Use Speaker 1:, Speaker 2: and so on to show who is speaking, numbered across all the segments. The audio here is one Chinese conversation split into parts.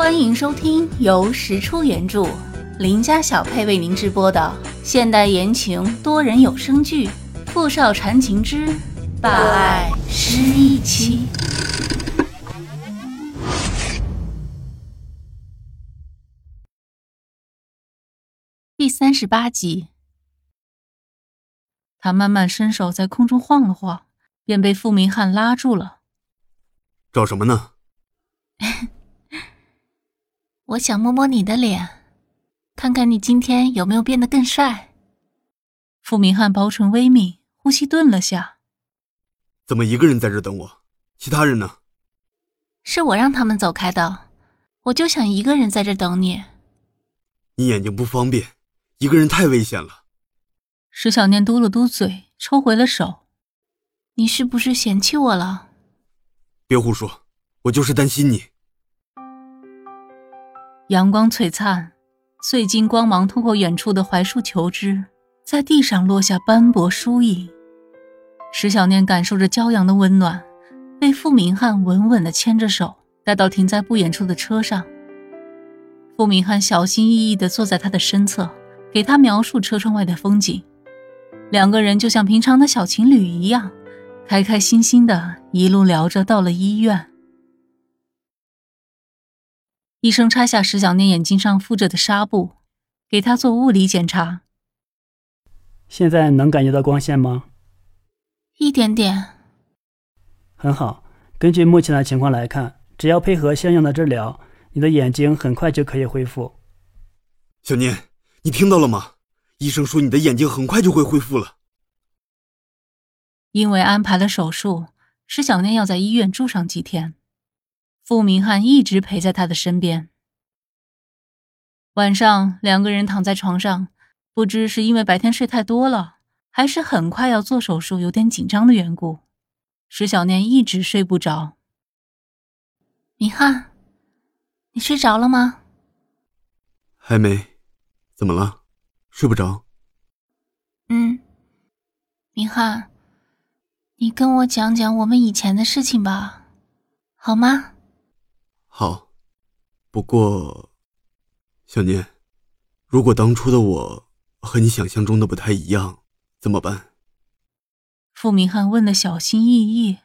Speaker 1: 欢迎收听由石出原著、林家小配为您直播的现代言情多人有声剧《富少缠情之霸爱失忆妻》第三十八集。他慢慢伸手在空中晃了晃，便被傅明翰拉住了。
Speaker 2: 找什么呢？
Speaker 1: 我想摸摸你的脸，看看你今天有没有变得更帅。傅明翰薄唇微抿，呼吸顿了下。
Speaker 2: 怎么一个人在这等我？其他人呢？
Speaker 1: 是我让他们走开的，我就想一个人在这等你。
Speaker 2: 你眼睛不方便，一个人太危险了。
Speaker 1: 石小念嘟了嘟嘴，抽回了手。你是不是嫌弃我了？
Speaker 2: 别胡说，我就是担心你。
Speaker 1: 阳光璀璨，碎金光芒透过远处的槐树求枝，在地上落下斑驳疏影。石小念感受着骄阳的温暖，被傅明翰稳稳地牵着手带到停在不远处的车上。傅明翰小心翼翼地坐在他的身侧，给他描述车窗外的风景。两个人就像平常的小情侣一样，开开心心的一路聊着到了医院。医生拆下石小念眼睛上附着的纱布，给她做物理检查。
Speaker 3: 现在能感觉到光线吗？
Speaker 1: 一点点。
Speaker 3: 很好，根据目前的情况来看，只要配合相应的治疗，你的眼睛很快就可以恢复。
Speaker 2: 小念，你听到了吗？医生说你的眼睛很快就会恢复了。
Speaker 1: 因为安排了手术，石小念要在医院住上几天。傅明翰一直陪在他的身边。晚上，两个人躺在床上，不知是因为白天睡太多了，还是很快要做手术有点紧张的缘故，石小念一直睡不着。明翰，你睡着了吗？
Speaker 2: 还没。怎么了？睡不着？
Speaker 1: 嗯。明翰，你跟我讲讲我们以前的事情吧，好吗？
Speaker 2: 好，不过，小念，如果当初的我和你想象中的不太一样，怎么办？
Speaker 1: 傅明翰问的小心翼翼。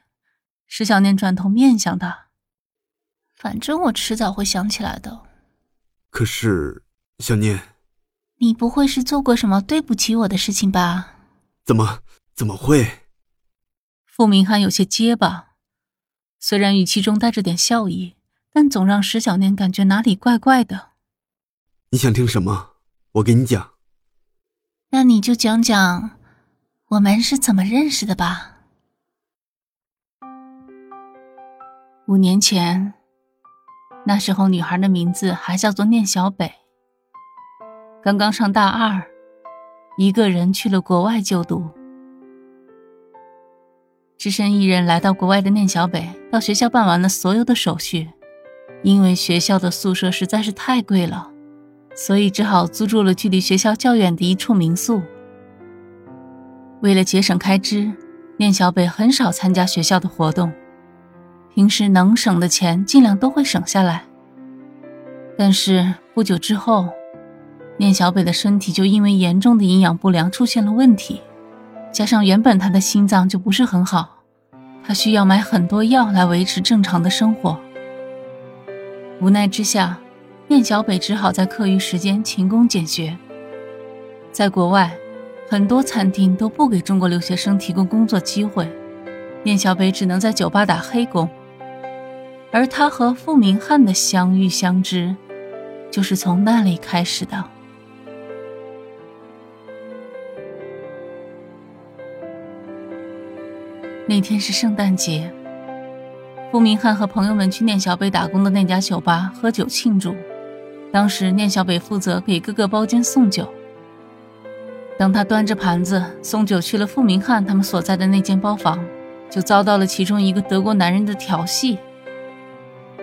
Speaker 1: 石小念转头面向他，反正我迟早会想起来的。
Speaker 2: 可是，小念，
Speaker 1: 你不会是做过什么对不起我的事情吧？
Speaker 2: 怎么怎么会？
Speaker 1: 傅明翰有些结巴，虽然语气中带着点笑意。但总让石小念感觉哪里怪怪的。
Speaker 2: 你想听什么？我给你讲。
Speaker 1: 那你就讲讲我们是怎么认识的吧。五年前，那时候女孩的名字还叫做念小北。刚刚上大二，一个人去了国外就读。只身一人来到国外的念小北，到学校办完了所有的手续。因为学校的宿舍实在是太贵了，所以只好租住了距离学校较远的一处民宿。为了节省开支，念小北很少参加学校的活动，平时能省的钱尽量都会省下来。但是不久之后，念小北的身体就因为严重的营养不良出现了问题，加上原本他的心脏就不是很好，他需要买很多药来维持正常的生活。无奈之下，念小北只好在课余时间勤工俭学。在国外，很多餐厅都不给中国留学生提供工作机会，念小北只能在酒吧打黑工。而他和傅明翰的相遇相知，就是从那里开始的。那天是圣诞节。傅明翰和朋友们去念小北打工的那家酒吧喝酒庆祝。当时念小北负责给各个包间送酒。当他端着盘子送酒去了傅明翰他们所在的那间包房，就遭到了其中一个德国男人的调戏。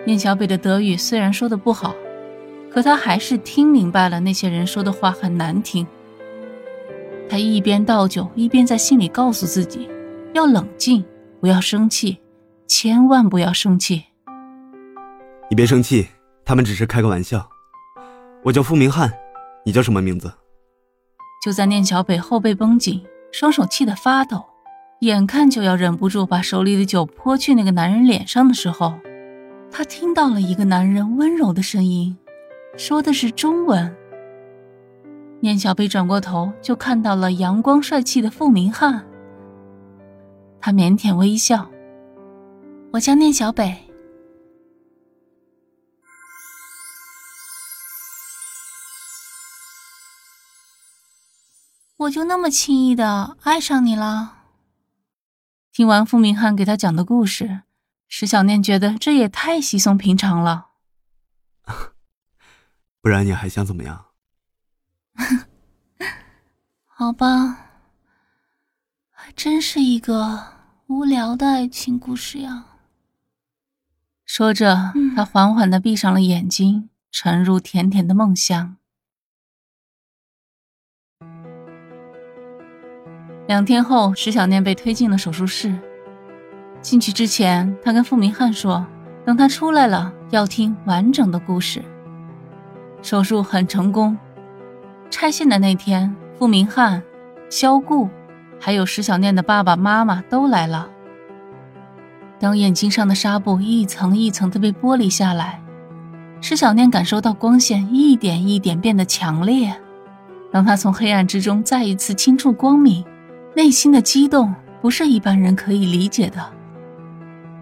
Speaker 1: 念小北的德语虽然说的不好，可他还是听明白了那些人说的话很难听。他一边倒酒，一边在心里告诉自己，要冷静，不要生气。千万不要生气！
Speaker 2: 你别生气，他们只是开个玩笑。我叫付明翰，你叫什么名字？
Speaker 1: 就在念小北后背绷紧，双手气得发抖，眼看就要忍不住把手里的酒泼去那个男人脸上的时候，他听到了一个男人温柔的声音，说的是中文。念小北转过头，就看到了阳光帅气的付明翰。他腼腆微笑：“我叫念小北。”我就那么轻易的爱上你了？听完傅明翰给他讲的故事，石小念觉得这也太稀松平常了。
Speaker 2: 不然你还想怎么样？
Speaker 1: 好吧，还真是一个无聊的爱情故事呀。说着，他缓缓的闭上了眼睛，沉入甜甜的梦乡。两天后，石小念被推进了手术室。进去之前，他跟傅明翰说：“等他出来了，要听完整的故事。”手术很成功。拆线的那天，傅明翰、肖顾，还有石小念的爸爸妈妈都来了。当眼睛上的纱布一层一层的被剥离下来，石小念感受到光线一点一点变得强烈。当他从黑暗之中再一次轻触光明。内心的激动不是一般人可以理解的。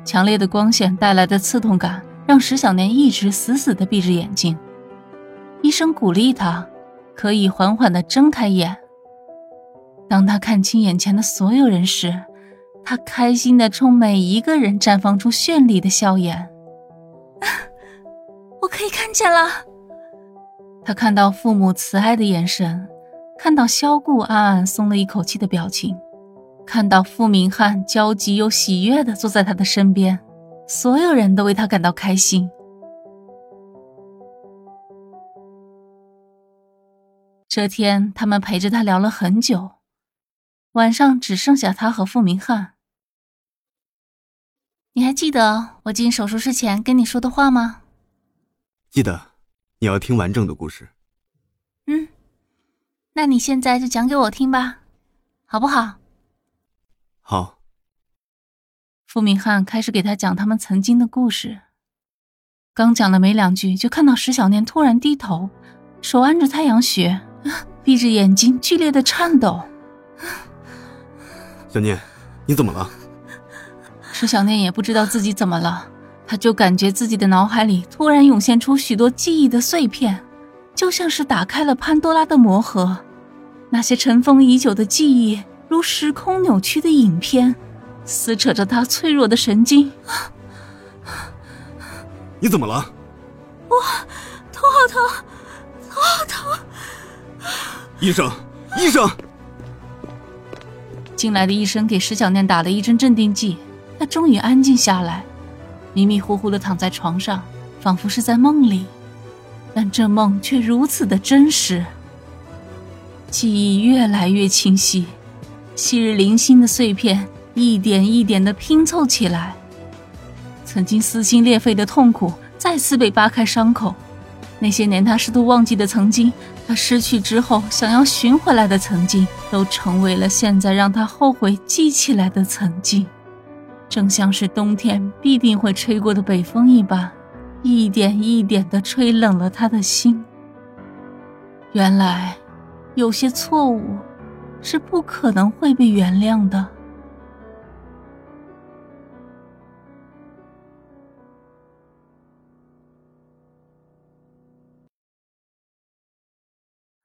Speaker 1: 强烈的光线带来的刺痛感让石小年一直死死地闭着眼睛。医生鼓励他，可以缓缓地睁开眼。当他看清眼前的所有人时，他开心的冲每一个人绽放出绚丽的笑颜。我可以看见了。他看到父母慈爱的眼神。看到萧顾暗暗松了一口气的表情，看到傅明翰焦急又喜悦的坐在他的身边，所有人都为他感到开心。这天，他们陪着他聊了很久，晚上只剩下他和傅明翰。你还记得我进手术室前跟你说的话吗？
Speaker 2: 记得，你要听完整的故事。
Speaker 1: 嗯。那你现在就讲给我听吧，好不好？
Speaker 2: 好。
Speaker 1: 傅明翰开始给他讲他们曾经的故事。刚讲了没两句，就看到石小念突然低头，手按着太阳穴，闭着眼睛剧烈的颤抖。
Speaker 2: 小念，你怎么了？
Speaker 1: 石小念也不知道自己怎么了，他就感觉自己的脑海里突然涌现出许多记忆的碎片。就像是打开了潘多拉的魔盒，那些尘封已久的记忆如时空扭曲的影片，撕扯着他脆弱的神经。
Speaker 2: 你怎么了？
Speaker 1: 我头好疼，头好疼。
Speaker 2: 医生，医生！
Speaker 1: 进来的医生给石小念打了一针镇定剂，她终于安静下来，迷迷糊糊的躺在床上，仿佛是在梦里。但这梦却如此的真实，记忆越来越清晰，昔日零星的碎片一点一点的拼凑起来，曾经撕心裂肺的痛苦再次被扒开伤口，那些年他试图忘记的曾经，他失去之后想要寻回来的曾经，都成为了现在让他后悔记起来的曾经，正像是冬天必定会吹过的北风一般。一点一点的吹冷了他的心。原来，有些错误是不可能会被原谅的。